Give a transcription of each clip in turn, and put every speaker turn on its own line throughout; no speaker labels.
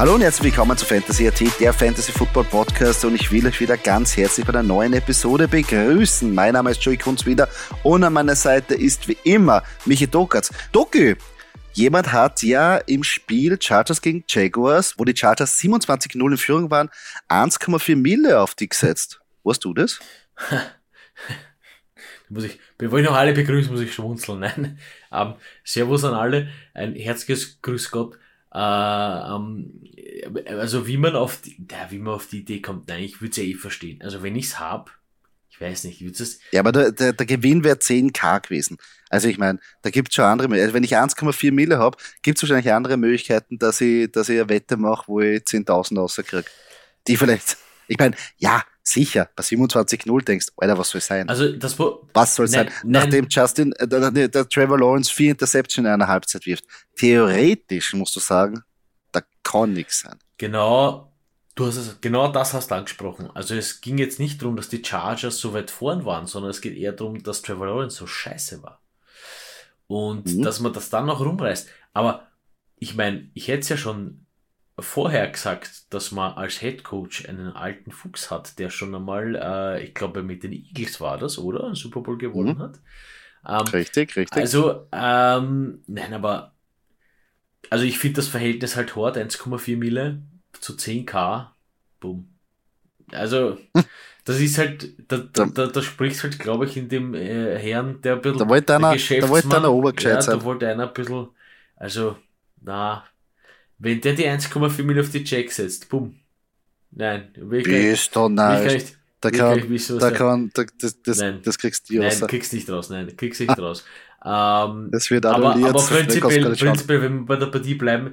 Hallo und herzlich willkommen zu Fantasy AT, der Fantasy Football Podcast und ich will euch wieder ganz herzlich bei einer neuen Episode begrüßen. Mein Name ist Joey Kunz wieder und an meiner Seite ist wie immer Michi Dokatz. Doki, jemand hat ja im Spiel Chargers gegen Jaguars, wo die Chargers 27-0 in Führung waren, 1,4 Mille auf die gesetzt. Weißt du das?
muss ich, bevor ich noch alle begrüße, muss ich schmunzeln. Nein. Ähm, servus an alle, ein herzliches Grüß Gott. Äh, ähm, also wie man auf die, ja, wie man auf die Idee kommt, nein, ich würde es ja eh verstehen. Also wenn ich es hab, ich weiß nicht, ich es.
Ja, aber der, der, der Gewinn wäre 10k gewesen. Also ich meine, da gibt es schon andere Möglichkeiten. Also wenn ich 1,4 Mille habe, gibt es wahrscheinlich andere Möglichkeiten, dass ich, dass ich eine Wette mache, wo ich 10.000 rauskriege. Die vielleicht, ich meine, ja, sicher, bei 27-0 denkst, Alter, was soll sein?
Also das
Was soll sein?
Nein,
Nachdem Justin, äh, der, der, der Trevor Lawrence vier Interception in einer Halbzeit wirft. Theoretisch musst du sagen, da kann nichts sein.
Genau, du hast es, genau das hast du angesprochen. Also es ging jetzt nicht darum, dass die Chargers so weit vorn waren, sondern es geht eher darum, dass Trevor Lawrence so scheiße war. Und mhm. dass man das dann noch rumreißt. Aber ich meine, ich hätte es ja schon vorher gesagt, dass man als Head Coach einen alten Fuchs hat, der schon einmal, äh, ich glaube, mit den Eagles war das, oder? Ein Super Bowl gewonnen mhm. hat.
Ähm, richtig, richtig.
Also, ähm, nein, aber, also ich finde das Verhältnis halt hart, 1,4 Mille zu 10k, boom. Also, das ist halt, da, da, da, da spricht halt, glaube ich, in dem äh, Herrn, der ein bisschen.
Da wollte einer, da wollte einer Obergescheit ja,
sein. Da wollte einer ein bisschen, also, na, wenn der die 1,4 Mil auf die Check setzt, bumm. Nein,
will ich Bist du nice. Da kann, da kann, da, das, das, nein, das kriegst du
raus. Nein, kriegst nicht raus, nein, kriegst nicht raus. Ähm,
das wird
annulliert. Aber, aber prinzipiell, prinzipiell, wenn wir bei der Partie bleiben,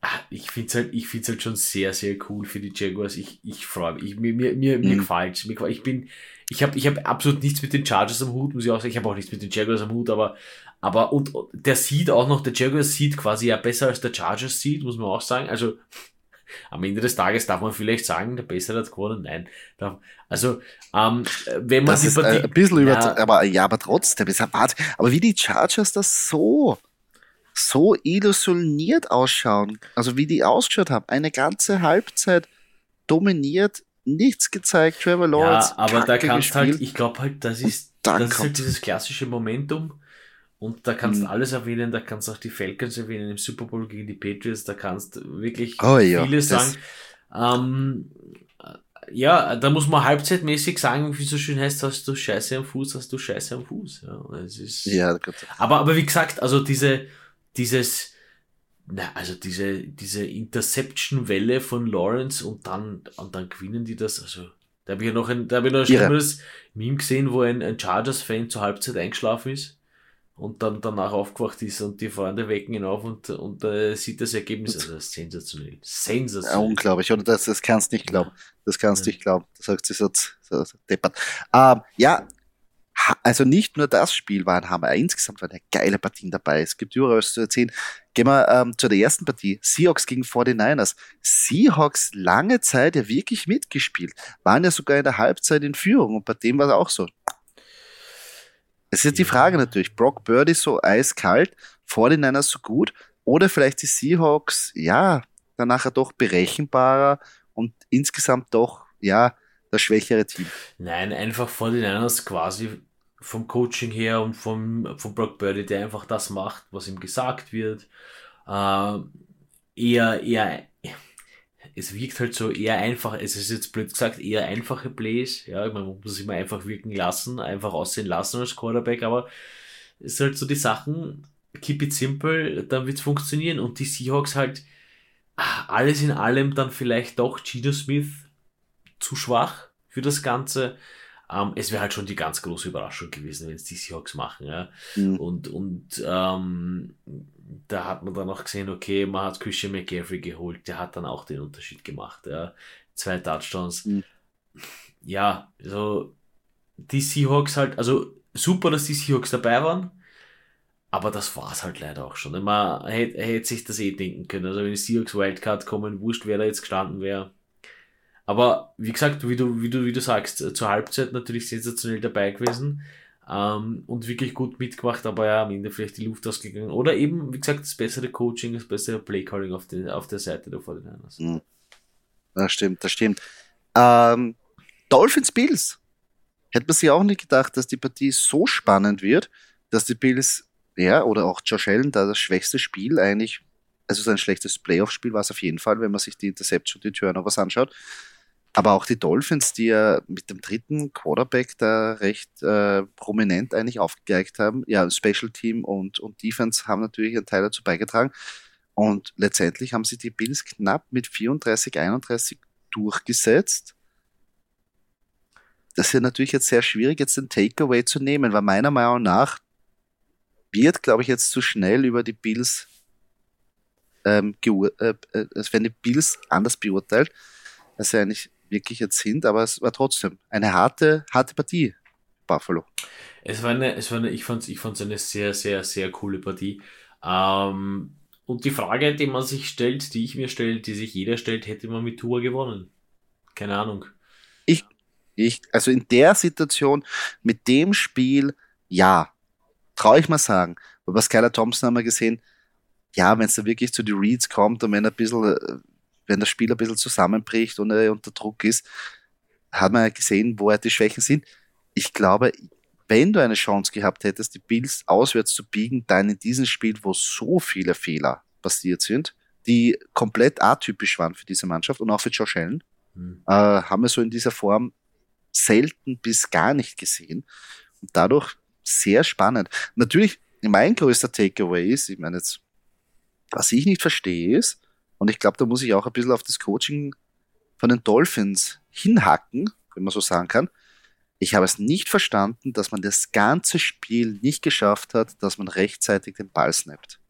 ah, ich finde es halt, ich find's halt schon sehr, sehr cool für die Jaguars. Ich, ich freue mich. Ich, mir, mir, mir, mhm. mir gefällt Ich bin, ich habe ich hab absolut nichts mit den Chargers am Hut, muss ich auch sagen. Ich habe auch nichts mit den Jaguars am Hut, aber, aber und, und der sieht auch noch, der Jaguars sieht quasi ja besser als der Chargers sieht, muss man auch sagen. Also am Ende des Tages darf man vielleicht sagen, der Bessere hat gewonnen. Nein. Also, ähm, wenn man
das ist Partie, ein bisschen über, ja, aber ja, aber trotzdem, ist aber wie die Chargers das so so illusioniert ausschauen, also wie die ausgeschaut haben, eine ganze Halbzeit dominiert, nichts gezeigt, Trevor Lawrence.
Ja, aber da kannst halt, ich glaube halt, das ist, das ist halt dieses klassische Momentum. Und da kannst du mhm. alles erwähnen, da kannst du auch die Falcons erwähnen im Super Bowl gegen die Patriots, da kannst du wirklich
oh, ja,
viele sagen. Ähm, ja, da muss man halbzeitmäßig sagen, wie so schön heißt, hast du Scheiße am Fuß, hast du Scheiße am Fuß. Ja, es ist,
ja
aber, aber wie gesagt, also diese, dieses, na, also diese, diese Interception-Welle von Lawrence und dann, und dann gewinnen die das, also, da habe ich ja noch ein, da habe ich noch ein schlimmeres Meme gesehen, wo ein, ein Chargers-Fan zur Halbzeit eingeschlafen ist und dann danach aufgewacht ist und die Freunde wecken ihn auf und, und äh, sieht das Ergebnis. Also das ist sensationell. Sensationell.
Ja, unglaublich, oder? Das, das kannst du nicht glauben. Das kannst du ja. nicht glauben. Das sagt sie so, so, so deppert. Ähm, ja, also nicht nur das Spiel war ein Hammer, insgesamt waren ja geile Partien dabei. Es gibt überall was zu erzählen. Gehen wir ähm, zu der ersten Partie. Seahawks gegen 49ers. Seahawks lange Zeit ja wirklich mitgespielt. Waren ja sogar in der Halbzeit in Führung und bei dem war es auch so. Es ist jetzt die Frage natürlich, Brock Birdie so eiskalt, 49ers so gut oder vielleicht die Seahawks, ja, dann nachher doch berechenbarer und insgesamt doch, ja, das schwächere Team.
Nein, einfach 49ers quasi vom Coaching her und vom, vom Brock Birdie, der einfach das macht, was ihm gesagt wird. Äh, eher, eher, es wirkt halt so eher einfach, es ist jetzt blöd gesagt, eher einfache Plays. Ja, man muss sich mal einfach wirken lassen, einfach aussehen lassen als Quarterback, aber es ist halt so die Sachen, keep it simple, dann wird es funktionieren. Und die Seahawks halt, ah, alles in allem dann vielleicht doch Gino Smith zu schwach für das Ganze. Ähm, es wäre halt schon die ganz große Überraschung gewesen, wenn es die Seahawks machen. Ja? Mhm. Und, und ähm, da hat man dann auch gesehen, okay, man hat Christian McCaffrey geholt, der hat dann auch den Unterschied gemacht. Ja? Zwei Touchdowns. Mhm. Ja, so die Seahawks halt, also super, dass die Seahawks dabei waren, aber das war es halt leider auch schon. Man hätte, hätte sich das eh denken können. Also wenn die Seahawks Wildcard kommen, wurscht, wer da jetzt gestanden wäre aber wie gesagt, wie du, wie du, wie du sagst, zur Halbzeit natürlich sensationell dabei gewesen. ähm, und wirklich gut mitgemacht, aber ja, am Ende vielleicht die Luft ausgegangen. Oder eben, wie gesagt, das bessere Coaching, das bessere Playcalling auf, auf der Seite der 49ers.
Mhm. Das stimmt, das stimmt. Ähm, Dolphins Bills. Hätte man sich auch nicht gedacht, dass die Partie so spannend wird, dass die Bills, ja, oder auch Josh Allen, da das schwächste Spiel eigentlich, also sein schlechtes Playoff-Spiel war es auf jeden Fall, wenn man sich die Interception, die Turnovers anschaut. Aber auch die Dolphins, die ja mit dem dritten Quarterback da recht äh, prominent eigentlich aufgegeigt haben. Ja, Special Team und, und Defense haben natürlich einen Teil dazu beigetragen. Und letztendlich haben sie die Bills knapp mit 34, 31 durchgesetzt. Das ist ja natürlich jetzt sehr schwierig, jetzt den Takeaway zu nehmen, weil meiner Meinung nach wird, glaube ich, jetzt zu schnell über die Bills, ähm, äh, äh, werden die Bills anders beurteilt, als sie eigentlich wirklich jetzt sind, aber es war trotzdem eine harte, harte Partie, Buffalo.
Es war eine, es war eine, ich fand es ich fand's eine sehr, sehr, sehr coole Partie. Ähm, und die Frage, die man sich stellt, die ich mir stelle, die sich jeder stellt, hätte man mit Tour gewonnen? Keine Ahnung.
Ich, ich, also in der Situation, mit dem Spiel, ja, traue ich mal sagen. Aber Skylar Thompson haben wir gesehen, ja, wenn es da wirklich zu den Reads kommt und wenn ein bisschen, wenn das Spiel ein bisschen zusammenbricht und er unter Druck ist, hat man ja gesehen, wo er die Schwächen sind. Ich glaube, wenn du eine Chance gehabt hättest, die Bills auswärts zu biegen, dann in diesem Spiel, wo so viele Fehler passiert sind, die komplett atypisch waren für diese Mannschaft und auch für Josh Allen, mhm. äh, haben wir so in dieser Form selten bis gar nicht gesehen. Und dadurch sehr spannend. Natürlich, mein größter Takeaway ist, ich meine jetzt, was ich nicht verstehe ist, und ich glaube, da muss ich auch ein bisschen auf das Coaching von den Dolphins hinhacken, wenn man so sagen kann. Ich habe es nicht verstanden, dass man das ganze Spiel nicht geschafft hat, dass man rechtzeitig den Ball snappt.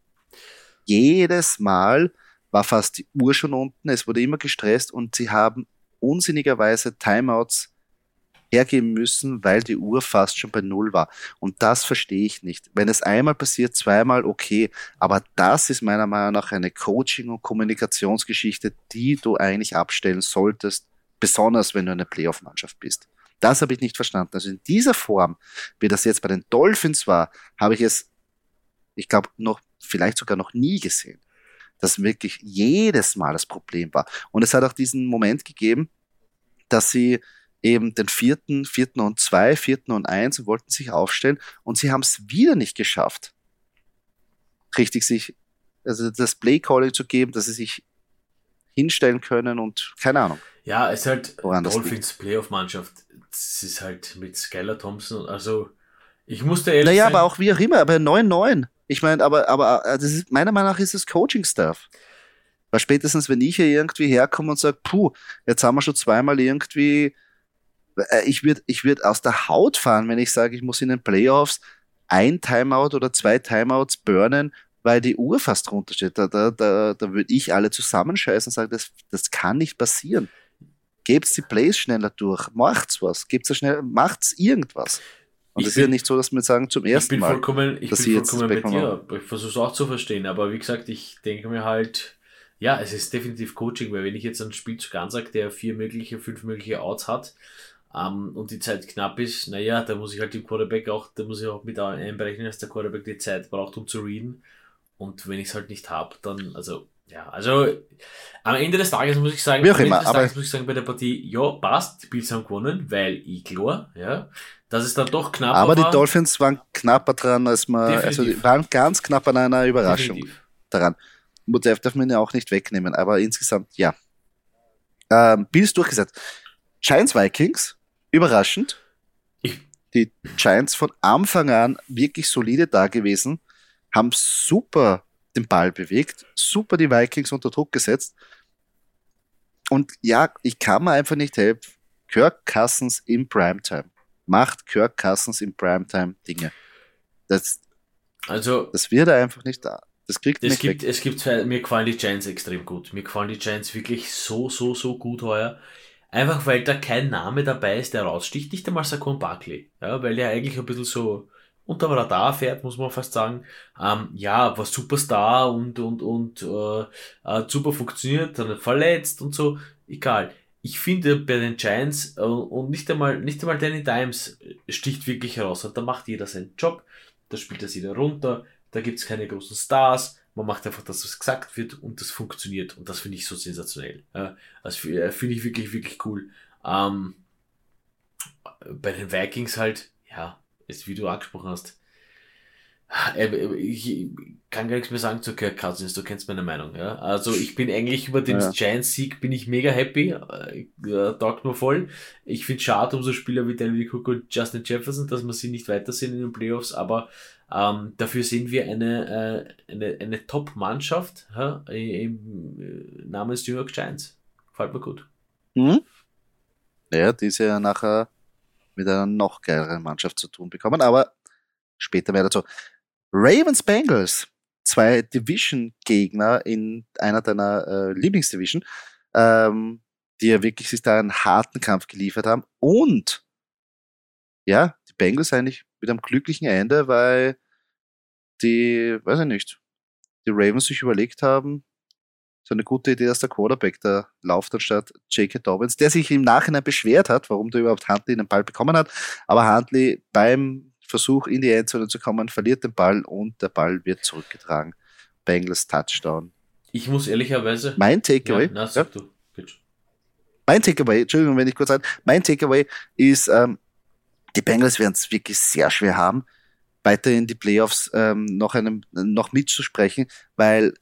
Jedes Mal war fast die Uhr schon unten, es wurde immer gestresst und sie haben unsinnigerweise Timeouts hergeben müssen, weil die Uhr fast schon bei Null war. Und das verstehe ich nicht. Wenn es einmal passiert, zweimal okay, aber das ist meiner Meinung nach eine Coaching- und Kommunikationsgeschichte, die du eigentlich abstellen solltest, besonders wenn du eine Playoff-Mannschaft bist. Das habe ich nicht verstanden. Also in dieser Form, wie das jetzt bei den Dolphins war, habe ich es, ich glaube, noch, vielleicht sogar noch nie gesehen. Dass wirklich jedes Mal das Problem war. Und es hat auch diesen Moment gegeben, dass sie eben den vierten, vierten und zwei, vierten und eins und wollten sich aufstellen und sie haben es wieder nicht geschafft, richtig sich, also das Play Calling zu geben, dass sie sich hinstellen können und keine Ahnung.
Ja, es ist halt Dolphins Playoff-Mannschaft. Es ist halt mit Skylar Thompson, also ich musste
ehrlich Naja, sein, aber auch wie auch immer, aber 9-9. Ich meine, aber, aber äh, das ist, meiner Meinung nach ist es Coaching-Stuff. Weil spätestens, wenn ich hier irgendwie herkomme und sage, puh, jetzt haben wir schon zweimal irgendwie ich würde ich würd aus der Haut fahren, wenn ich sage, ich muss in den Playoffs ein Timeout oder zwei Timeouts burnen, weil die Uhr fast runtersteht. Da, da, da, da würde ich alle zusammenscheißen und sagen, das, das kann nicht passieren. Gebt's die Plays schneller durch, macht's was, gebt's schnell, macht's irgendwas. Und es ist ja nicht so, dass wir sagen zum ersten
ich bin
Mal.
Vollkommen, ich bin vollkommen bei dir. Ich versuche es auch zu verstehen, aber wie gesagt, ich denke mir halt, ja, es ist definitiv Coaching, weil wenn ich jetzt einen Spielzug ansage, der vier mögliche, fünf mögliche Outs hat, ähm, und die Zeit knapp ist, naja, da muss ich halt dem Quarterback auch, da muss ich auch mit einberechnen, dass der Quarterback die Zeit braucht, um zu readen. Und wenn ich es halt nicht habe, dann, also, ja, also am Ende des Tages muss ich sagen,
Wie auch immer, aber
muss ich sagen, bei der Partie, ja, passt, die Bills haben gewonnen, weil ich klar, ja, dass es dann doch knapp
Aber die Dolphins waren knapper dran, als man, Definitiv. also die waren ganz knapp an einer Überraschung Definitiv. daran. Darf, darf man ja auch nicht wegnehmen, aber insgesamt, ja. Ähm, Bills durchgesetzt. Giants Vikings, überraschend. Die Giants von Anfang an wirklich solide da gewesen, haben super den Ball bewegt, super die Vikings unter Druck gesetzt. Und ja, ich kann mir einfach nicht helfen. Kirk Cousins im Primetime. Macht Kirk Cousins im Primetime Dinge. Das, also, das wird er einfach nicht da. Das kriegt
es gibt, weg. Es gibt zwei, mir gefallen die Giants extrem gut. Mir gefallen die Giants wirklich so, so, so gut heuer. Einfach weil da kein Name dabei ist, der raussticht. Nicht einmal Saquon Barkley. Ja, weil der eigentlich ein bisschen so unter dem Radar fährt, muss man fast sagen. Ähm, ja, war Superstar und, und, und äh, äh, super funktioniert, dann verletzt und so. Egal. ich finde bei den Giants äh, und nicht einmal, nicht einmal Danny Dimes sticht wirklich heraus. Und da macht jeder seinen Job, da spielt das jeder runter, da gibt's keine großen Stars, man macht einfach das, was gesagt wird und das funktioniert. Und das finde ich so sensationell. Ja, also äh, finde ich wirklich, wirklich cool. Ähm, bei den Vikings halt, ja, ist wie du angesprochen hast, äh, ich kann gar nichts mehr sagen zu Kirk Cousins, du kennst meine Meinung. Ja? Also ich bin eigentlich über den ja. Giants-Sieg bin ich mega happy, äh, taugt nur voll. Ich finde schade um so Spieler wie Dalvin Cook und Justin Jefferson, dass wir sie nicht weiter sehen in den Playoffs, aber ähm, dafür sehen wir eine, äh, eine, eine Top-Mannschaft äh, namens New York Giants. Gefällt mir gut.
Mhm. Ja, die ist ja nachher mit einer noch geileren Mannschaft zu tun bekommen, aber später mehr dazu. Ravens Bengals, zwei Division-Gegner in einer deiner äh, Lieblingsdivision, ähm, die ja wirklich sich da einen harten Kampf geliefert haben. Und ja, Bengals eigentlich mit einem glücklichen Ende, weil die, weiß ich nicht, die Ravens sich überlegt haben, so eine gute Idee, dass der Quarterback da lauft anstatt J.K. Dobbins, der sich im Nachhinein beschwert hat, warum der überhaupt Huntley den Ball bekommen hat. Aber Huntley beim Versuch in die Endzone zu kommen, verliert den Ball und der Ball wird zurückgetragen. Bengals Touchdown.
Ich muss ehrlicherweise.
Mein Takeaway. Ja, na, ja. Mein Takeaway, Entschuldigung, wenn ich kurz sage, mein Takeaway ist, ähm, die Bengals werden es wirklich sehr schwer haben, weiter in die Playoffs ähm, noch, einem, noch mitzusprechen, weil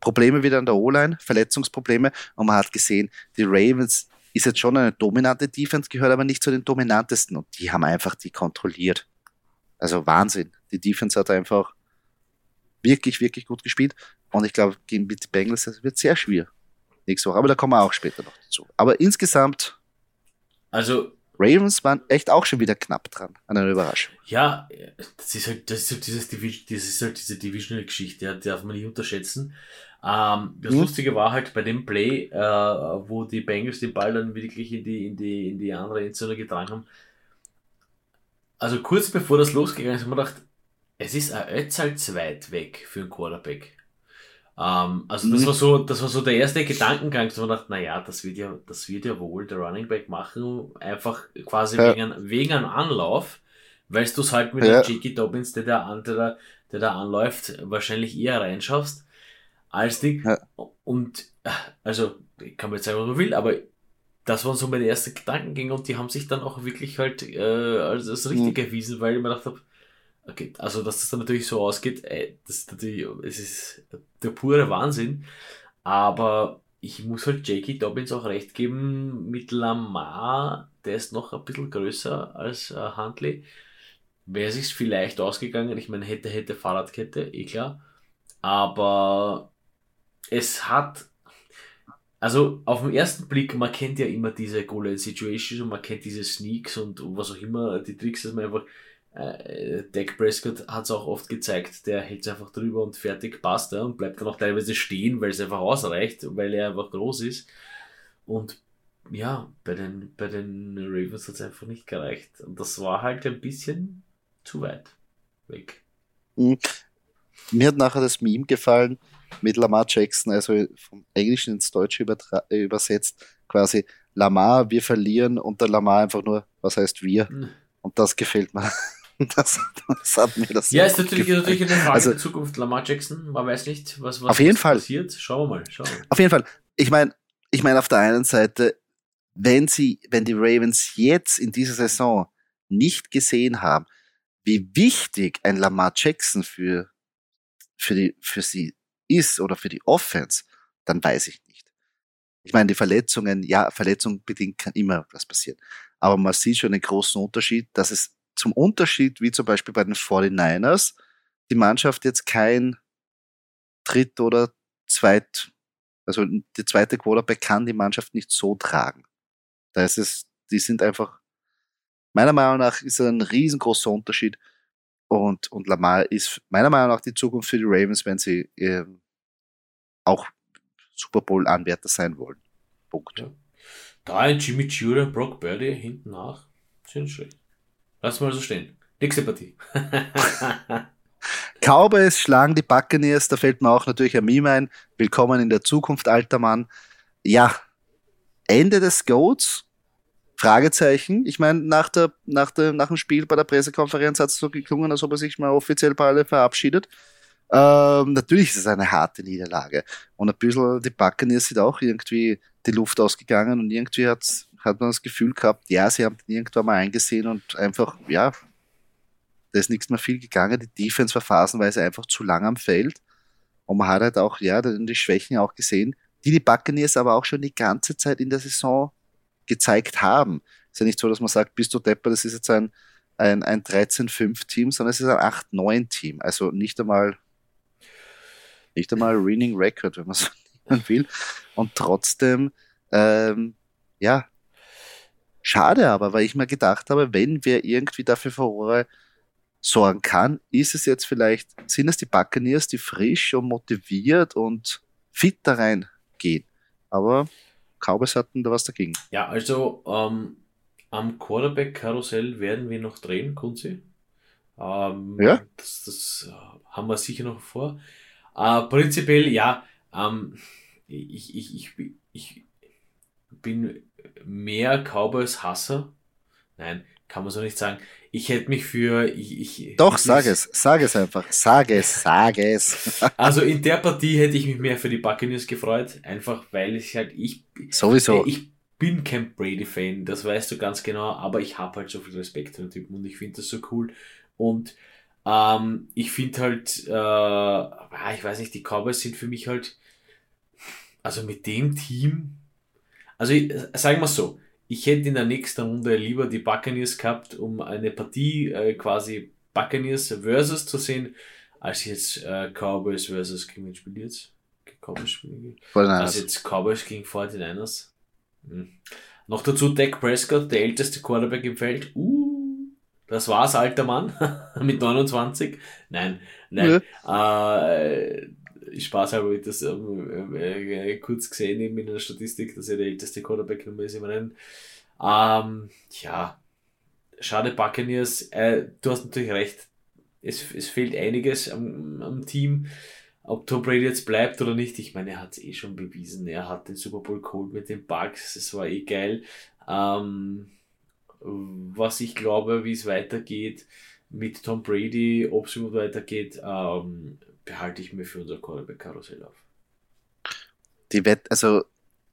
Probleme wieder an der O-Line, Verletzungsprobleme und man hat gesehen, die Ravens ist jetzt schon eine dominante Defense, gehört aber nicht zu den dominantesten und die haben einfach die kontrolliert. Also Wahnsinn. Die Defense hat einfach wirklich, wirklich gut gespielt und ich glaube, gegen die Bengals das wird sehr schwer nächste Woche, aber da kommen wir auch später noch dazu. Aber insgesamt,
also
Ravens waren echt auch schon wieder knapp dran an einer Überraschung.
Ja, das ist halt, das ist halt, dieses Division, das ist halt diese Divisional-Geschichte, die darf man nicht unterschätzen. Ähm, das mhm. Lustige war halt bei dem Play, äh, wo die Bengals den Ball dann wirklich in die, in die, in die andere Endzone getragen haben. Also kurz bevor das losgegangen ist, haben wir gedacht, es ist ein Ötzal zu weit weg für einen Quarterback. Ähm, also das mhm. war so, das war so der erste Gedankengang, dass man dachte, naja, das wird ja, das wird ja wohl der Running Back machen, einfach quasi ja. wegen, wegen einem Anlauf, weil du es halt mit ja. dem J.K. Dobbins, der da, der, der da anläuft, wahrscheinlich eher reinschaffst als Ding. Ja. Und also, ich kann mir jetzt sagen, was man will, aber das waren so meine ersten Gedankengänge und die haben sich dann auch wirklich halt äh, als, als richtig mhm. erwiesen, weil ich mir gedacht habe, okay, also dass das dann natürlich so ausgeht, ey, das ist natürlich, es ist der pure Wahnsinn. Aber ich muss halt J.K. Dobbins auch recht geben, mit Lamar, der ist noch ein bisschen größer als äh, Huntley. Wäre sich vielleicht ausgegangen, ich meine, hätte, hätte Fahrradkette, eh klar. Aber es hat, also auf den ersten Blick, man kennt ja immer diese Goal Situations und man kennt diese Sneaks und was auch immer, die Tricks, dass man einfach, äh, Dak Prescott hat es auch oft gezeigt, der hält es einfach drüber und fertig passt er und bleibt dann auch teilweise stehen, weil es einfach ausreicht, weil er einfach groß ist. Und ja, bei den, bei den Ravens hat es einfach nicht gereicht. Und das war halt ein bisschen zu weit weg.
Mhm. Mir hat nachher das Meme gefallen mit Lamar Jackson, also vom Englischen ins Deutsche übersetzt, quasi Lamar, wir verlieren und der Lamar einfach nur, was heißt wir? Mhm. Und das gefällt mir. Das, das hat mir das
Ja, ist natürlich, ist natürlich eine Frage also, der Zukunft. Lamar Jackson, man weiß nicht, was, was,
auf jeden Fall.
passiert. Schauen wir mal. Schauen wir.
Auf jeden Fall. Ich meine, ich meine, auf der einen Seite, wenn sie, wenn die Ravens jetzt in dieser Saison nicht gesehen haben, wie wichtig ein Lamar Jackson für, für, die, für sie ist oder für die Offense, dann weiß ich nicht. Ich meine, die Verletzungen, ja, Verletzung bedingt kann immer was passieren. Aber man sieht schon den großen Unterschied, dass es zum Unterschied, wie zum Beispiel bei den 49ers, die Mannschaft jetzt kein Dritt- oder Zweit, also die zweite Quarterback kann die Mannschaft nicht so tragen. Da ist es, die sind einfach, meiner Meinung nach ist ein riesengroßer Unterschied. Und, und Lamar ist meiner Meinung nach die Zukunft für die Ravens, wenn sie äh, auch Super Bowl-Anwärter sein wollen. Punkt. Ja.
Da Jimmy Jura, Brock Birdie hinten nach. Sind schlecht. Lass mal so stehen. Nächste Partie.
Cowboys schlagen die Buccaneers, da fällt mir auch natürlich ein Meme ein. Willkommen in der Zukunft, alter Mann. Ja, Ende des Goats? Fragezeichen. Ich meine, nach, der, nach, der, nach dem Spiel bei der Pressekonferenz hat es so geklungen, als ob er sich mal offiziell bei alle verabschiedet. Ähm, natürlich ist es eine harte Niederlage. Und ein bisschen die Buccaneers sind auch irgendwie die Luft ausgegangen und irgendwie hat, hat man das Gefühl gehabt, ja, sie haben den irgendwann mal eingesehen und einfach, ja, da ist nichts mehr viel gegangen. Die Defense war phasenweise einfach zu lang am Feld. Und man hat halt auch, ja, die Schwächen auch gesehen, die die Buccaneers aber auch schon die ganze Zeit in der Saison gezeigt haben. Es ist ja nicht so, dass man sagt, bist du Depper, das ist jetzt ein, ein, ein 13-5-Team, sondern es ist ein 8-9-Team. Also nicht einmal, nicht einmal Winning Record, wenn man so will. Und trotzdem, ähm, ja, schade aber, weil ich mir gedacht habe, wenn wir irgendwie dafür Furore sorgen kann, ist es jetzt vielleicht, sind es die Buccaneers, die frisch und motiviert und fit da reingehen. Aber Cowboys hatten da was dagegen.
Ja, also ähm, am Quarterback-Karussell werden wir noch drehen, Kunzi. Ähm,
ja.
Das, das äh, haben wir sicher noch vor. Äh, prinzipiell, ja, ähm, ich, ich, ich, ich bin mehr Cowboys-Hasser. Nein, kann man so nicht sagen. Ich hätte mich für. Ich,
ich, Doch, ich, sag es, sag es einfach. Sag es, sag es.
also in der Partie hätte ich mich mehr für die Buccaneers gefreut, einfach weil ich halt. Ich,
Sowieso.
Ich bin kein Brady-Fan, das weißt du ganz genau, aber ich habe halt so viel Respekt für den Typen und ich finde das so cool. Und ähm, ich finde halt, äh, ah, ich weiß nicht, die Cowboys sind für mich halt, also mit dem Team, also sagen wir so, ich hätte in der nächsten Runde lieber die Buccaneers gehabt, um eine Partie äh, quasi Buccaneers versus zu sehen, als jetzt äh, Cowboys versus gegen wen spielt jetzt? Cowboys spielen Also jetzt Cowboys gegen 49ers. Hm. Noch dazu Dak Prescott, der älteste Quarterback im Feld. Uh, das war's, alter Mann. Mit 29. Nein, nein. Ja. Äh, Spaß habe ich das ähm, äh, kurz gesehen eben in der Statistik, dass er der älteste Quarterback Nummer ist im Rennen. Ähm, ja, schade Buccaneers. Äh, du hast natürlich recht. Es, es fehlt einiges am, am Team. Ob Tom Brady jetzt bleibt oder nicht, ich meine, er hat es eh schon bewiesen. Er hat den Super Bowl geholt mit den Bugs, es war eh geil. Ähm, was ich glaube, wie es weitergeht mit Tom Brady, ob es überhaupt weitergeht, ähm, behalte ich mir für unser Quarterback-Karussell auf.
Die Wett, also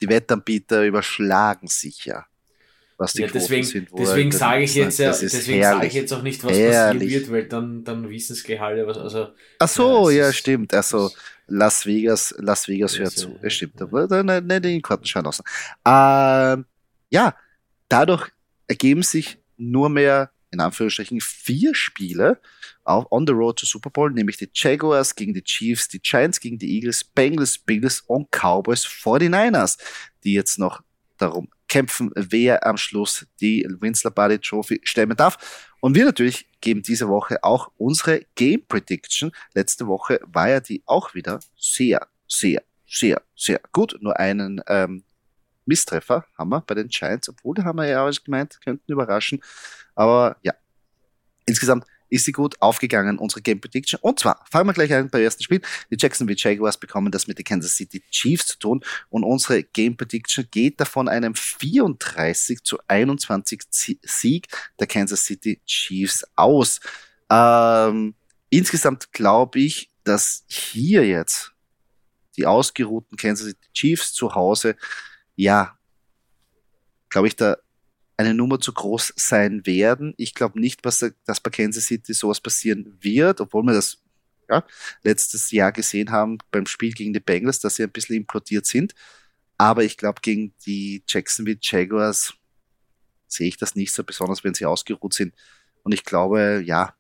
die Wettanbieter überschlagen sich ja.
Was die ja, deswegen, sind, deswegen sage ich jetzt ja, deswegen sage ich jetzt auch nicht, was herrlich. passieren wird, weil dann, dann wissen es gleich alle, was, also.
Ach so, ja, ja stimmt. Also, Las Vegas, Las Vegas hört zu. Ja, stimmt. Aber dann nicht in den Kartenschein lassen. Ähm, ja, dadurch ergeben sich nur mehr in Anführungsstrichen vier Spiele auf on the road to Super Bowl, nämlich die Jaguars gegen die Chiefs, die Giants gegen die Eagles, Bengals, Bills und Cowboys 49ers, die jetzt noch darum kämpfen, wer am Schluss die Winsler Buddy Trophy stemmen darf. Und wir natürlich geben diese Woche auch unsere Game Prediction. Letzte Woche war ja die auch wieder sehr, sehr, sehr, sehr gut. Nur einen ähm, Misstreffer haben wir bei den Giants, obwohl da haben wir ja alles gemeint, könnten überraschen. Aber ja, insgesamt ist sie gut aufgegangen, unsere Game Prediction. Und zwar fangen wir gleich ein beim ersten Spiel. Die Jacksonville Jaguars bekommen das mit den Kansas City Chiefs zu tun und unsere Game Prediction geht davon einem 34 zu 21 Sieg der Kansas City Chiefs aus. Ähm, insgesamt glaube ich, dass hier jetzt die ausgeruhten Kansas City Chiefs zu Hause, ja, glaube ich, da eine Nummer zu groß sein werden. Ich glaube nicht, dass, dass bei Kansas City sowas passieren wird, obwohl wir das ja, letztes Jahr gesehen haben beim Spiel gegen die Bengals, dass sie ein bisschen implodiert sind. Aber ich glaube, gegen die Jacksonville Jaguars sehe ich das nicht so, besonders wenn sie ausgeruht sind. Und ich glaube, ja,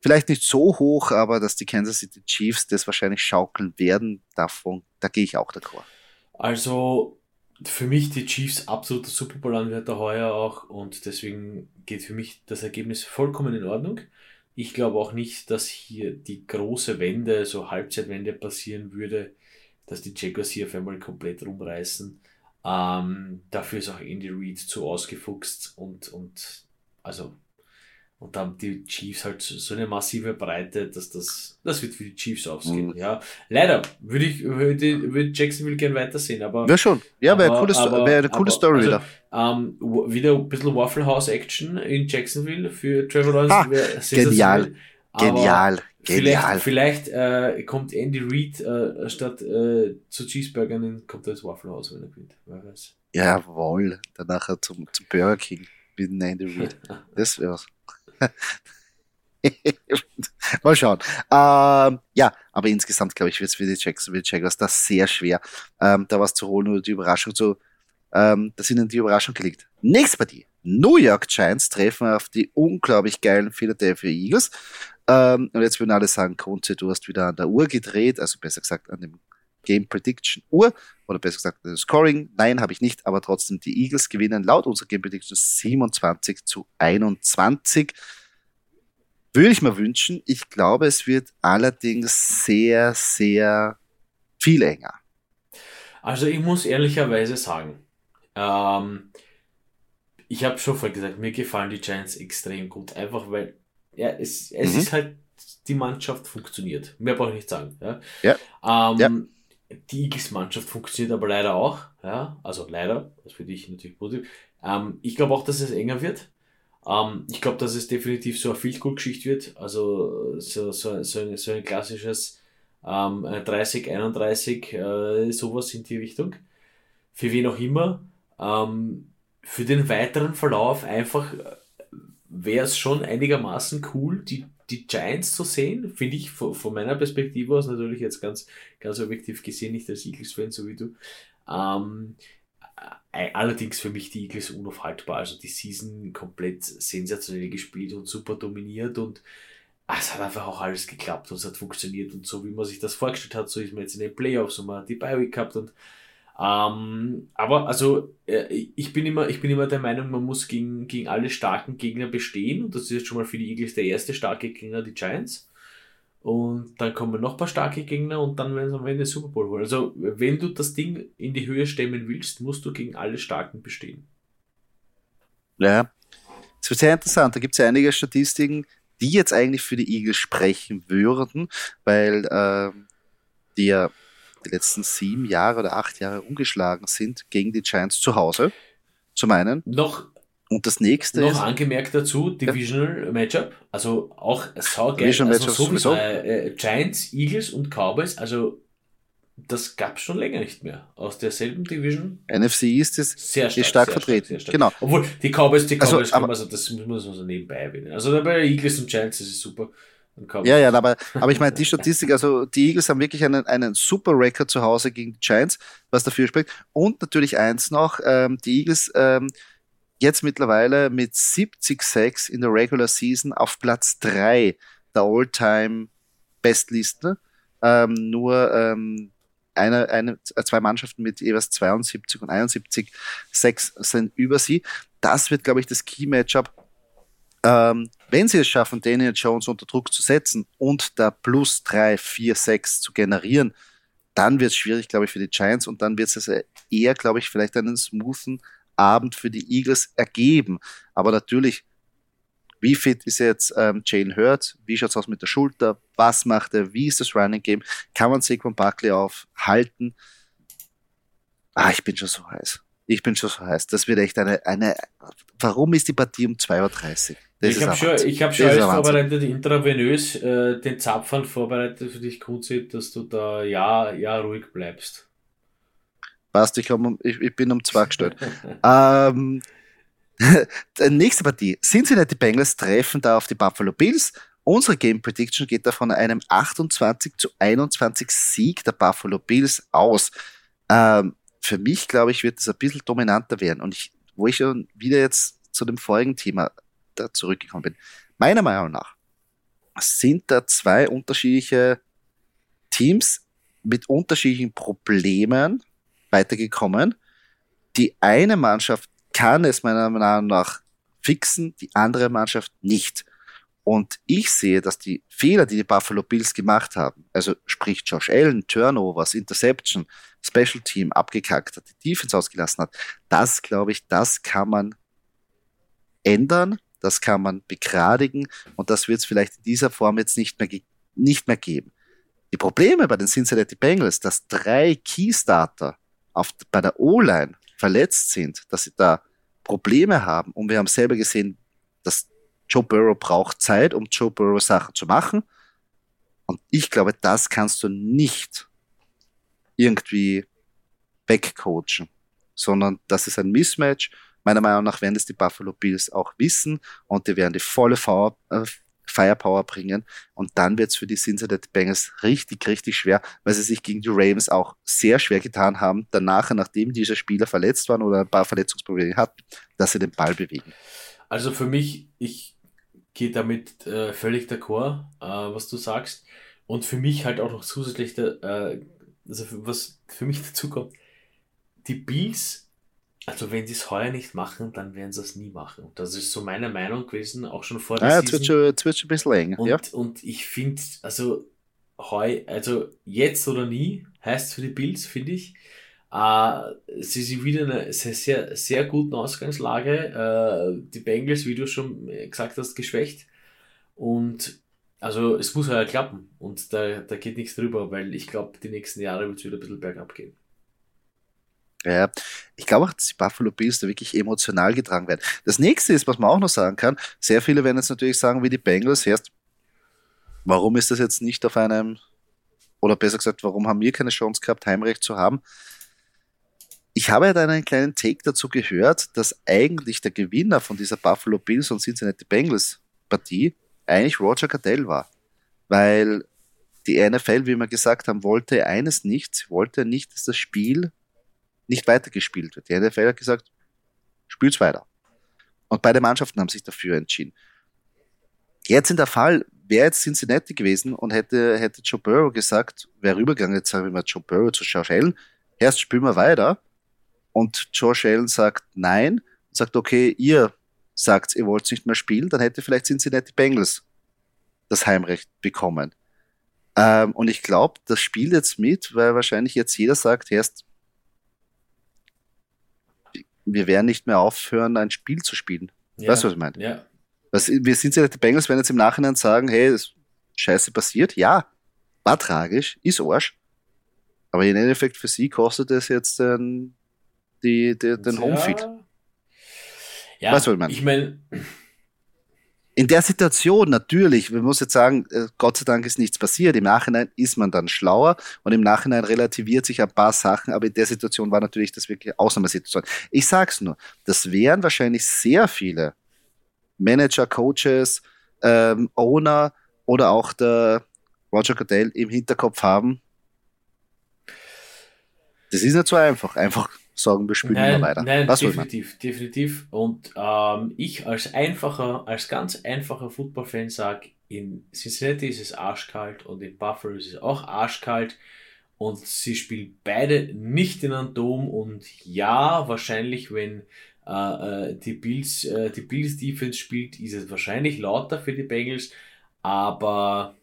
vielleicht nicht so hoch, aber dass die Kansas City Chiefs das wahrscheinlich schaukeln werden, davon, da gehe ich auch d'accord.
Also für mich die Chiefs absoluter Super Bowl-Anwärter heuer auch und deswegen geht für mich das Ergebnis vollkommen in Ordnung. Ich glaube auch nicht, dass hier die große Wende, so Halbzeitwende passieren würde, dass die Jaguars hier auf einmal komplett rumreißen. Ähm, dafür ist auch Andy Reid zu ausgefuchst und, und also Und da haben die Chiefs halt so eine massive Breite, dass das, das wird für die Chiefs ausgehen. Mhm. Ja, leider würde ich, würde, würde Jacksonville gern weitersehen, aber.
Ja, schon. Ja, wäre eine coole, wär eine coole aber, Story
also,
wieder.
Ähm, wieder ein bisschen Waffle House Action in Jacksonville für Trevor Lawrence.
Genial. Genial.
Genial. Vielleicht, vielleicht äh, kommt Andy Reid äh, statt äh, zu Cheeseburgern, kommt er ins Waffle House, wenn er gewinnt. Wer weiß.
Jawohl. Danach zum, zum Burger King mit Andy Reid. Das wär's. Mal schauen. Ähm, ja, aber insgesamt, glaube ich, wird es für die Jacksonville Jaguars das sehr schwer, ähm, da was zu holen oder die Überraschung zu, ähm, dass ihnen die Überraschung gelingt. Nächste Partie. New York Giants treffen auf die unglaublich geilen Philadelphia Eagles. Ähm, und jetzt würden alle sagen, Kunze, du hast wieder an der Uhr gedreht, also besser gesagt an dem Game Prediction Uhr oder besser gesagt an Scoring. Nein, habe ich nicht, aber trotzdem die Eagles gewinnen laut unserer Game Prediction 27 zu 21. Würde ich mir wünschen. Ich glaube, es wird allerdings sehr, sehr viel enger.
Also ich muss ehrlicherweise sagen, ähm, ich habe schon vorher gesagt, mir gefallen die Giants extrem gut, einfach weil ja, es, es mhm. ist halt, die Mannschaft funktioniert. Mehr brauche ich nicht sagen. Ja.
ja.
Ähm, ja. Die Eagles-Mannschaft funktioniert aber leider auch. Ja. Also leider, das für dich natürlich positiv. Ähm, ich glaube auch, dass es enger wird. Ähm, ich glaube, dass es definitiv so eine Field-Goal-Geschichte wird. Also so, so, so, ein, so ein klassisches ähm, 30, 31, äh, sowas in die Richtung. Für wen auch immer. Ähm, für den weiteren Verlauf einfach äh, wäre es schon einigermaßen cool, die, die Giants zu sehen, finde ich von, von, meiner Perspektive aus natürlich jetzt ganz, ganz objektiv gesehen, nicht als Eagles-Fan, so wie du. Ähm, äh, allerdings für mich die Eagles unaufhaltbar. Also die Season komplett sensationell gespielt und super dominiert und ah, es hat einfach auch alles geklappt und es hat funktioniert und so wie man sich das vorgestellt hat, so ist man jetzt in den Playoffs und man hat die Bi-Week gehabt und ähm, aber also äh, ich bin immer, ich bin immer der Meinung, man muss gegen, gegen alle starken Gegner bestehen und das ist jetzt schon mal für die Eagles der erste starke Gegner, die Giants. Und dann kommen noch ein paar starke Gegner und dann werden sie am Ende Super Bowl holen. Also, wenn du das Ding in die Höhe stemmen willst, musst du gegen alle Starken bestehen.
Ja, es wird sehr interessant. Da gibt es ja einige Statistiken, die jetzt eigentlich für die Eagles sprechen würden, weil äh, die die letzten sieben Jahre oder acht Jahre umgeschlagen sind gegen die Giants zu Hause. Zum einen.
Noch
und das nächste
Noch ist, angemerkt dazu, Divisional ja. Matchup, also auch saugeil. Divisional also so sowieso. Äh, äh, Giants, Eagles und Cowboys, also das gab es schon länger nicht mehr. Aus derselben Division.
NFC ist sehr stark, ist stark sehr vertreten. Stark, stark. Genau.
Obwohl die Cowboys, die also, Cowboys, also, aber, also das muss man so nebenbei erwähnen. Also bei Eagles und Giants ist es super.
Ja, ja, aber, aber ich meine, die Statistik, also die Eagles haben wirklich einen, einen super Record zu Hause gegen die Giants, was dafür spricht. Und natürlich eins noch, ähm, die Eagles ähm, jetzt mittlerweile mit 70 Sacks in der Regular Season auf Platz 3 der All-Time Bestliste. Ähm, nur ähm, eine, eine, zwei Mannschaften mit jeweils 72 und 71 Sacks sind über sie. Das wird, glaube ich, das Key-Matchup. Ähm, wenn sie es schaffen, Daniel Jones unter Druck zu setzen und da plus 3, 4, 6 zu generieren, dann wird es schwierig, glaube ich, für die Giants und dann wird es eher, glaube ich, vielleicht einen smoothen Abend für die Eagles ergeben. Aber natürlich, wie fit ist jetzt ähm, Jalen Hurt? Wie schaut es aus mit der Schulter? Was macht er? Wie ist das Running Game? Kann man Saquon Buckley aufhalten? Ah, ich bin schon so heiß. Ich bin schon so heiß. Das wird echt eine, eine, warum ist die Partie um 2.30 Uhr?
Das ich habe schon, ich hab schon alles vorbereitet, intravenös, äh, den Zapfhahn vorbereitet für dich, Kunzi, dass du da ja, ja ruhig bleibst.
Passt, ich, um, ich, ich bin um zwei gestellt. ähm, nächste Partie. Cincinnati Bengals treffen da auf die Buffalo Bills. Unsere Game Prediction geht da von einem 28 zu 21 Sieg der Buffalo Bills aus. Ähm, für mich, glaube ich, wird es ein bisschen dominanter werden. Und ich, wo ich schon wieder jetzt zu dem vorigen Thema da zurückgekommen bin. Meiner Meinung nach sind da zwei unterschiedliche Teams mit unterschiedlichen Problemen weitergekommen. Die eine Mannschaft kann es meiner Meinung nach fixen, die andere Mannschaft nicht. Und ich sehe, dass die Fehler, die die Buffalo Bills gemacht haben, also sprich Josh Allen, Turnovers, Interception, Special Team abgekackt hat, die Defense ausgelassen hat, das glaube ich, das kann man ändern. Das kann man begradigen und das wird es vielleicht in dieser Form jetzt nicht mehr, nicht mehr geben. Die Probleme bei den Cincinnati Bengals, dass drei Keystarter auf, bei der O-Line verletzt sind, dass sie da Probleme haben und wir haben selber gesehen, dass Joe Burrow braucht Zeit, um Joe Burrow Sachen zu machen. Und ich glaube, das kannst du nicht irgendwie wegcoachen, sondern das ist ein Mismatch. Meiner Meinung nach werden das die Buffalo Bills auch wissen und die werden die volle äh, Firepower bringen und dann wird es für die Cincinnati Bengals richtig, richtig schwer, weil sie sich gegen die Ravens auch sehr schwer getan haben, danach, nachdem diese Spieler verletzt waren oder ein paar Verletzungsprobleme hatten, dass sie den Ball bewegen.
Also für mich, ich gehe damit äh, völlig d'accord, äh, was du sagst. Und für mich halt auch noch zusätzlich, der, äh, also was für mich dazu kommt, die Bills, also wenn sie es heuer nicht machen, dann werden sie es nie machen. Und das ist so meine Meinung gewesen, auch schon vor
der ja, Season. Ja, jetzt wird schon ein bisschen länger.
Und,
ja.
und ich finde, also heu, also jetzt oder nie heißt für die Bills, finde ich. Äh, sie sind wieder in einer sehr, sehr, sehr guten Ausgangslage. Äh, die Bengals, wie du schon gesagt hast, geschwächt. Und also es muss ja klappen und da, da geht nichts drüber, weil ich glaube, die nächsten Jahre wird es wieder ein bisschen bergab gehen.
Ja, ich glaube auch, dass die Buffalo Bills da wirklich emotional getragen werden. Das nächste ist, was man auch noch sagen kann, sehr viele werden jetzt natürlich sagen, wie die Bengals, erst, warum ist das jetzt nicht auf einem, oder besser gesagt, warum haben wir keine Chance gehabt, Heimrecht zu haben? Ich habe ja dann einen kleinen Take dazu gehört, dass eigentlich der Gewinner von dieser Buffalo Bills und Cincinnati Bengals Partie eigentlich Roger Cadell war. Weil die NFL, wie wir gesagt haben, wollte eines nicht, wollte nicht, dass das Spiel nicht weitergespielt wird. Die NFL hat gesagt, spielt's weiter. Und beide Mannschaften haben sich dafür entschieden. Jetzt in der Fall, wäre jetzt Cincinnati gewesen und hätte, hätte Joe Burrow gesagt, wäre rübergegangen, jetzt sagen wir mal Joe Burrow zu Josh Allen, erst spielen wir weiter. Und Josh Allen sagt nein, sagt, okay, ihr sagt, ihr wollt nicht mehr spielen, dann hätte vielleicht Cincinnati Bengals das Heimrecht bekommen. Ähm, und ich glaube, das spielt jetzt mit, weil wahrscheinlich jetzt jeder sagt, erst wir werden nicht mehr aufhören, ein Spiel zu spielen. Ja, weißt du, was ich meine?
Ja.
Was, wir sind ja die Bengals, werden jetzt im Nachhinein sagen, hey, das Scheiße passiert. Ja, war tragisch, ist Arsch. Aber im Endeffekt für sie kostet es jetzt den, die, die, den Homefeed.
Ja, weißt du, was ich meine? Ich meine,
in der Situation natürlich, wir muss jetzt sagen, äh, Gott sei Dank ist nichts passiert. Im Nachhinein ist man dann schlauer und im Nachhinein relativiert sich ein paar Sachen, aber in der Situation war natürlich das wirklich Ausnahmesituation. Ich sag's nur, das wären wahrscheinlich sehr viele Manager, Coaches, ähm, Owner oder auch der Roger Goodell im Hinterkopf haben. Das ist nicht so einfach. Einfach sagen, wir spielen nein, immer weiter.
Nein, Was definitiv, definitiv. Und ähm, ich als einfacher, als ganz einfacher Football-Fan sage, in Cincinnati ist es arschkalt und in Buffalo ist es auch arschkalt und sie spielen beide nicht in einem Dom und ja, wahrscheinlich, wenn äh, äh, die Bills, äh, die Bills Defense spielt, ist es wahrscheinlich lauter für die Bengals, aber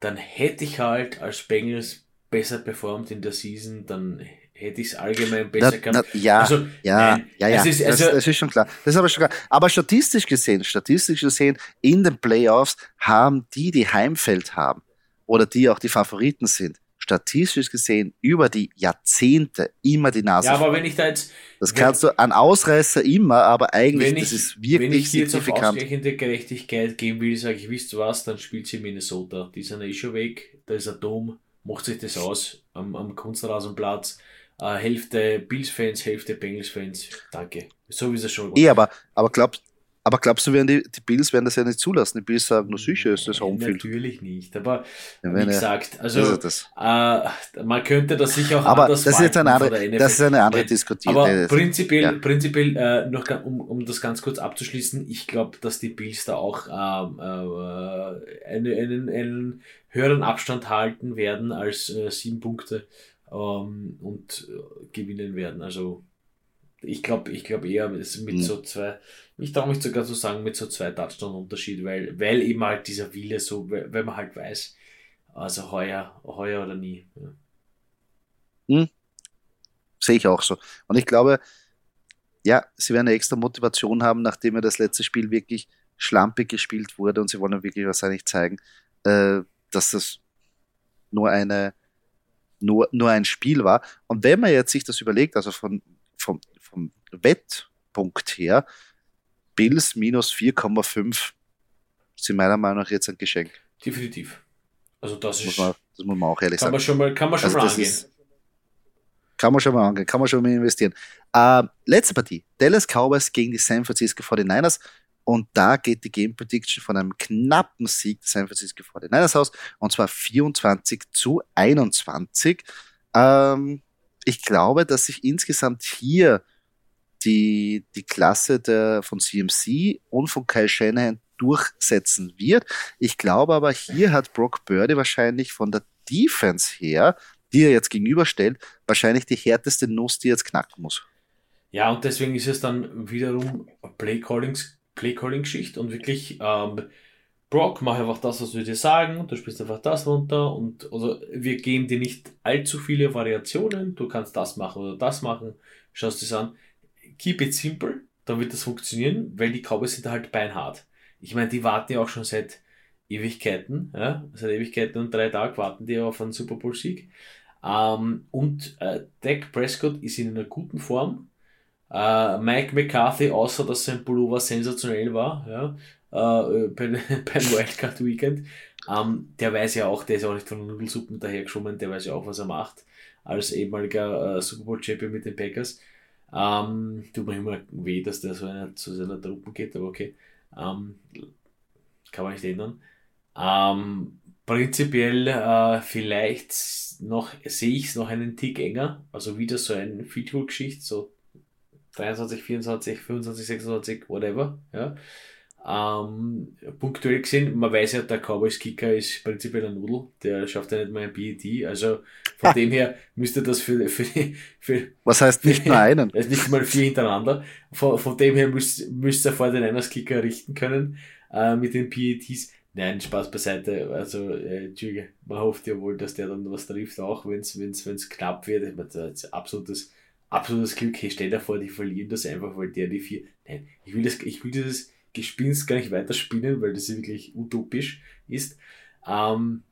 dann hätte ich halt als Bengals besser performt in der Season, dann hätte ich es allgemein besser gehabt.
ja, also, ja, nein, ja, ja, ist, also, das, das, ist schon klar. Das ist aber schon klar. Aber statistisch gesehen, statistisch gesehen, in den Playoffs haben die, die Heimfeld haben oder die auch die Favoriten sind, statistisch gesehen über die Jahrzehnte immer die Nase.
Ja, aber wenn ich da jetzt.
Das kannst du an Ausreißer immer, aber eigentlich, ich, das ist wirklich
Wenn ich jetzt auf ausgleichende Gerechtigkeit gehen will, sage ich, wisst du was, dann spielt sie Minnesota. Die sind eh schon weg, da ist ein Dom, macht sich das aus am, am Kunstrasenplatz äh, Hälfte Bills-Fans, Hälfte Bengals-Fans. Danke. So wie es schon
war. Eh, aber, aber glaubst aber glaubst du, werden die, die Bills werden das ja nicht zulassen? Die Bills sagen, nur sicher ist das Homefield.
Natürlich nicht, aber ja, wie gesagt, also äh, man könnte das sicher auch
aber anders das ist jetzt eine andere, Das ist eine andere Diskussion.
Aber prinzipiell, ja. prinzipiell äh, noch um, um das ganz kurz abzuschließen, ich glaube, dass die Bills da auch ähm, äh, einen, einen, einen höheren Abstand halten werden als äh, sieben Punkte ähm, und äh, gewinnen werden. Also ich glaube ich glaube eher mit mhm. so zwei, ich traue mich sogar zu sagen, mit so zwei Touchdown-Unterschied, weil, weil eben halt dieser Wille so, wenn man halt weiß, also heuer, heuer oder nie. Ja.
Hm. Sehe ich auch so. Und ich glaube, ja, sie werden eine extra Motivation haben, nachdem ja das letzte Spiel wirklich schlampig gespielt wurde und sie wollen wirklich wahrscheinlich zeigen, äh, dass das nur eine nur, nur ein Spiel war. Und wenn man jetzt sich das überlegt, also von, vom, vom Wettpunkt her, Bills minus 4,5 sind meiner Meinung nach jetzt ein Geschenk.
Definitiv. Also das,
das
ist.
Muss man, das muss man auch ehrlich
kann
sagen.
Man schon mal, kann man schon
Also
mal angehen.
ist- Kann man schon mal angehen, kann man schon mal investieren. Äh, letzte Partie. Dallas Cowboys gegen die San Francisco 49ers. Und da geht die Game Prediction von einem knappen Sieg der San Francisco 49ers aus. Und zwar 24 zu 21. Ähm, ich glaube, dass sich insgesamt hier die, die Klasse der, von CMC und von Kyle Shanahan durchsetzen wird. Ich glaube aber, hier hat Brock Purdy wahrscheinlich von der Defense her, die er jetzt gegenüberstellt, wahrscheinlich die härteste Nuss, die er jetzt knacken muss.
Ja, und deswegen ist es dann wiederum Playcallings, Playcalling-Geschichte und wirklich, ähm, Brock, mach einfach das, was wir dir sagen, du spielst einfach das runter und also wir geben dir nicht allzu viele Variationen, du kannst das machen oder das machen, schaust es an. Keep it simple, dann wird das funktionieren, weil die Cowboys sind halt beinhart. Ich meine, die warten ja auch schon seit Ewigkeiten, ja, seit Ewigkeiten und drei Tagen warten die auf einen Super Bowl-Sieg. Ähm, und äh, Dak Prescott ist in einer guten Form. Äh, Mike McCarthy, außer dass sein Pullover sensationell war, ja, äh, beim, beim Wildcard Weekend, ähm, der weiß ja auch, der ist auch nicht von Nudelsuppen dahergeschoben, der weiß ja auch, was er macht, als ehemaliger äh, Super Bowl Champion mit den Packers. Ähm, tut mir immer weh, dass der so einer zu seiner Truppen geht, aber okay. Ähm, kann man nicht ändern. Prinzipiell vielleicht noch sehe ich es noch einen Tick enger, also wieder so ein Feature-Geschichte, so 23, 24, 25, 26, whatever. Ja. Ähm, punktuell gesehen, man weiß ja, der Cowboys Kicker ist prinzipiell ein Nudel, der schafft ja nicht mal ein PET, also von dem her müsste das für, für, für
Was heißt nicht nur einen?
er ist nicht mal vier hintereinander. Von, von dem her müsst, müsst ihr vor den Niners Kicker richten können äh, mit den PETs. Nein, Spaß beiseite. Also, äh, man hofft ja wohl, dass der dann was trifft, auch wenn es wenn's, wenn's knapp wird. Ich meine, das ist absolutes, absolutes Glück. Hey, stell dir vor, die verlieren das einfach, weil der die vier. Nein, ich will, das, ich will dieses Gespinst gar nicht weiter spinnen, weil das wirklich utopisch ist. Ähm,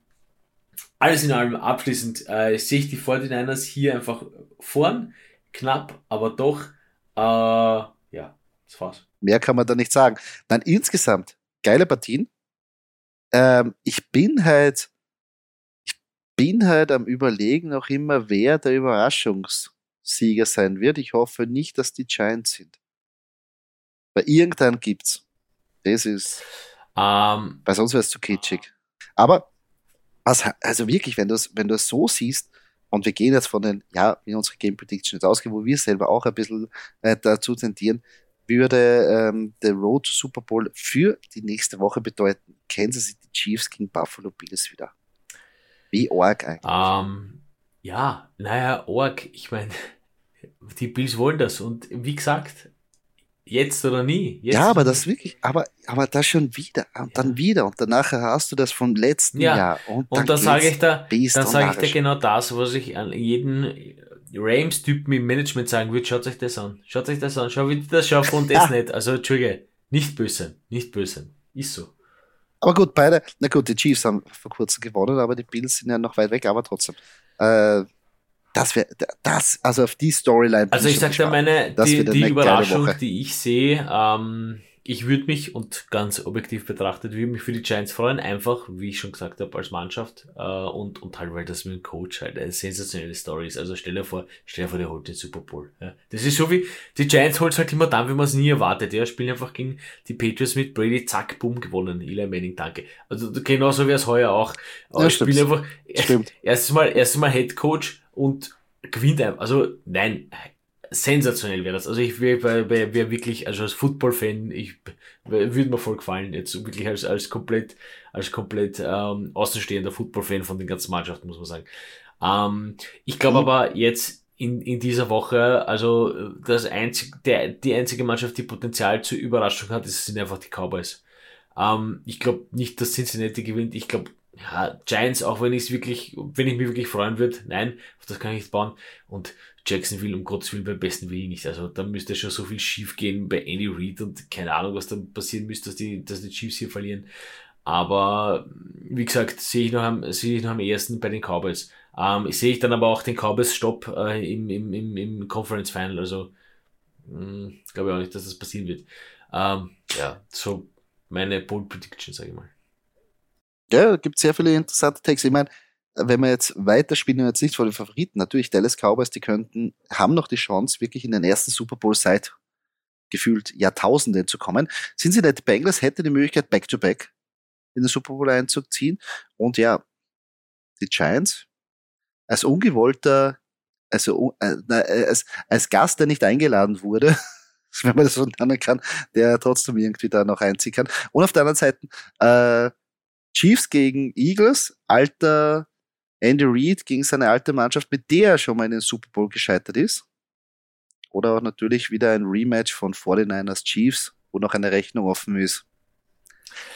alles in allem abschließend äh, sehe ich die 49ers hier einfach vorn, knapp, aber doch, äh, ja, das war's.
Mehr kann man da nicht sagen. Nein, insgesamt geile Partien. Ähm, ich bin halt, ich bin halt am Überlegen noch immer, wer der Überraschungssieger sein wird. Ich hoffe nicht, dass die Giants sind. Weil irgendeinen gibt's. Das ist,
Ähm,
weil sonst wäre es zu kitschig. Aber, was, also wirklich, wenn du es wenn so siehst, und wir gehen jetzt von den, ja, wie unsere Game Prediction jetzt ausgeht, wo wir selber auch ein bisschen äh, dazu tendieren, würde ähm, der Road to Super Bowl für die nächste Woche bedeuten, Kansas City Chiefs gegen Buffalo Bills wieder. Wie arg eigentlich.
ähm, ja, naja, Org, ich meine, die Bills wollen das und wie gesagt, jetzt oder nie. Jetzt
ja, aber das wirklich, aber, aber das schon wieder und
Ja.
dann wieder und danach hast du das vom letzten
Ja,
Jahr und,
Und dann sage ich da, dann sage ich dir genau das, was ich an jeden Rams-Typen im Management sagen würde, schaut euch das an. Schaut euch das an, schau, wie das schaffen und das nicht. Also, Entschuldige, nicht böse, nicht böse. Ist so.
Aber gut, beide, na gut, die Chiefs haben vor kurzem gewonnen, aber die Bills sind ja noch weit weg, aber trotzdem. Äh, das wäre, das, also auf die Storyline.
Also ich
schon
sag
gespannt.
meine, die, die Überraschung, die ich sehe, ähm, ich würde mich, und ganz objektiv betrachtet, würde mich für die Giants freuen, einfach, wie ich schon gesagt habe, als Mannschaft, äh, und, und halt, weil das mit dem Coach halt eine sensationelle Story ist. Also stell dir vor, stell dir vor, der holt den Super Bowl. Ja. Das ist so wie, die Giants holt halt immer dann, wenn man es nie erwartet. Ja, spielen einfach gegen die Patriots mit Brady, zack, boom, gewonnen. Eli Manning, danke. Also genauso wäre es heuer auch. Aber
Ja,
spielen einfach,
Stimmt.
erstes Mal, erstes Mal Head Coach und gewinnt einfach. Also, nein, sensationell wäre das. Also ich wäre wär, wirklich, also als Football-Fan, ich würde mir voll gefallen, jetzt wirklich als, als komplett, als komplett ähm, außenstehender Football-Fan von den ganzen Mannschaften, muss man sagen. Ähm, ich glaube
Mhm.
aber jetzt in, in dieser Woche, also das einzig, der, die einzige Mannschaft, die Potenzial zur Überraschung hat, das sind einfach die Cowboys. Ähm, ich glaube nicht, dass Cincinnati gewinnt. Ich glaube, ja, Giants, auch wenn ich es wirklich, wenn ich mich wirklich freuen würde, nein, auf das kann ich nicht bauen. Und Jacksonville, um Gottes Willen, beim besten Willen nicht. Also da müsste schon so viel schief gehen bei Andy Reid und keine Ahnung, was dann passieren müsste, dass die, dass die Chiefs hier verlieren. Aber wie gesagt, sehe ich noch am, sehe ich noch am ersten bei den Cowboys. Ähm, sehe ich dann aber auch den Cowboys Stopp äh, im, im, im, im Conference Final. Also hm, glaube ich auch nicht, dass das passieren wird. Ähm, ja, so meine Bold Prediction, sage ich mal.
Ja, gibt sehr viele interessante Takes. Ich meine, wenn wir jetzt weiterspielen, jetzt nicht vor den Favoriten, natürlich Dallas Cowboys, die könnten, haben noch die Chance, wirklich in den ersten Super Bowl seit gefühlt Jahrtausenden zu kommen. Cincinnati Bengals hätte die Möglichkeit, Back-to-Back in den Super Bowl einzuziehen. Und ja, die Giants als ungewollter, also äh, als, als Gast, der nicht eingeladen wurde, wenn man das so nennen kann, der trotzdem irgendwie da noch einziehen kann. Und auf der anderen Seite äh, Chiefs gegen Eagles, alter Andy Reid gegen seine alte Mannschaft, mit der er schon mal in den Super Bowl gescheitert ist. Oder auch natürlich wieder ein Rematch von 49ers Chiefs, wo noch eine Rechnung offen ist.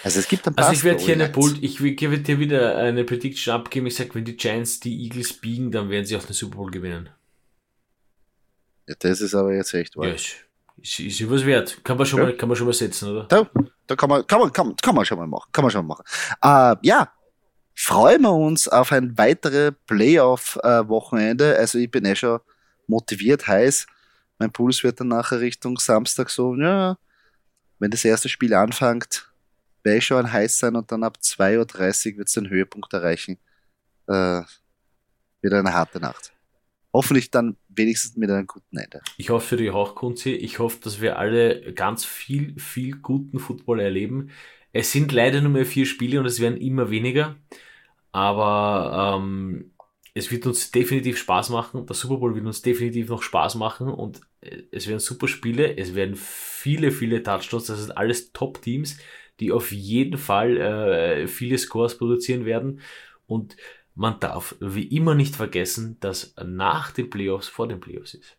Also es gibt ein paar Also ich werde hier eine Bold, ich werde dir wieder eine Prediction abgeben. Ich sage, wenn die Giants die Eagles biegen, dann werden sie auch den Super Bowl gewinnen.
Ja, das ist aber jetzt echt
wahr. Ja, ist, ist, ist was wert. Kann man schon, ja. mal, kann man schon mal setzen, oder?
Da, da kann, man, kann, man, kann, kann man schon mal machen. Kann man schon mal machen. Uh, ja, freuen wir uns auf ein weitere Playoff-Wochenende. Also ich bin eh schon motiviert, heiß. Mein Puls wird dann nachher Richtung Samstag so, ja, wenn das erste Spiel anfängt, werde ich schon heiß sein und dann ab 2.30 Uhr wird es den Höhepunkt erreichen. Äh, wieder eine harte Nacht hoffentlich dann wenigstens mit einem guten Ende.
Ich hoffe für die Hauchkunzi, ich hoffe, dass wir alle ganz viel, viel guten Football erleben. Es sind leider nur mehr vier Spiele und es werden immer weniger, aber ähm, es wird uns definitiv Spaß machen. Der Super Bowl wird uns definitiv noch Spaß machen und äh, es werden super Spiele, es werden viele, viele Touchdowns, das sind alles Top-Teams, die auf jeden Fall äh, viele Scores produzieren werden und man darf wie immer nicht vergessen, dass nach den Playoffs vor den Playoffs ist.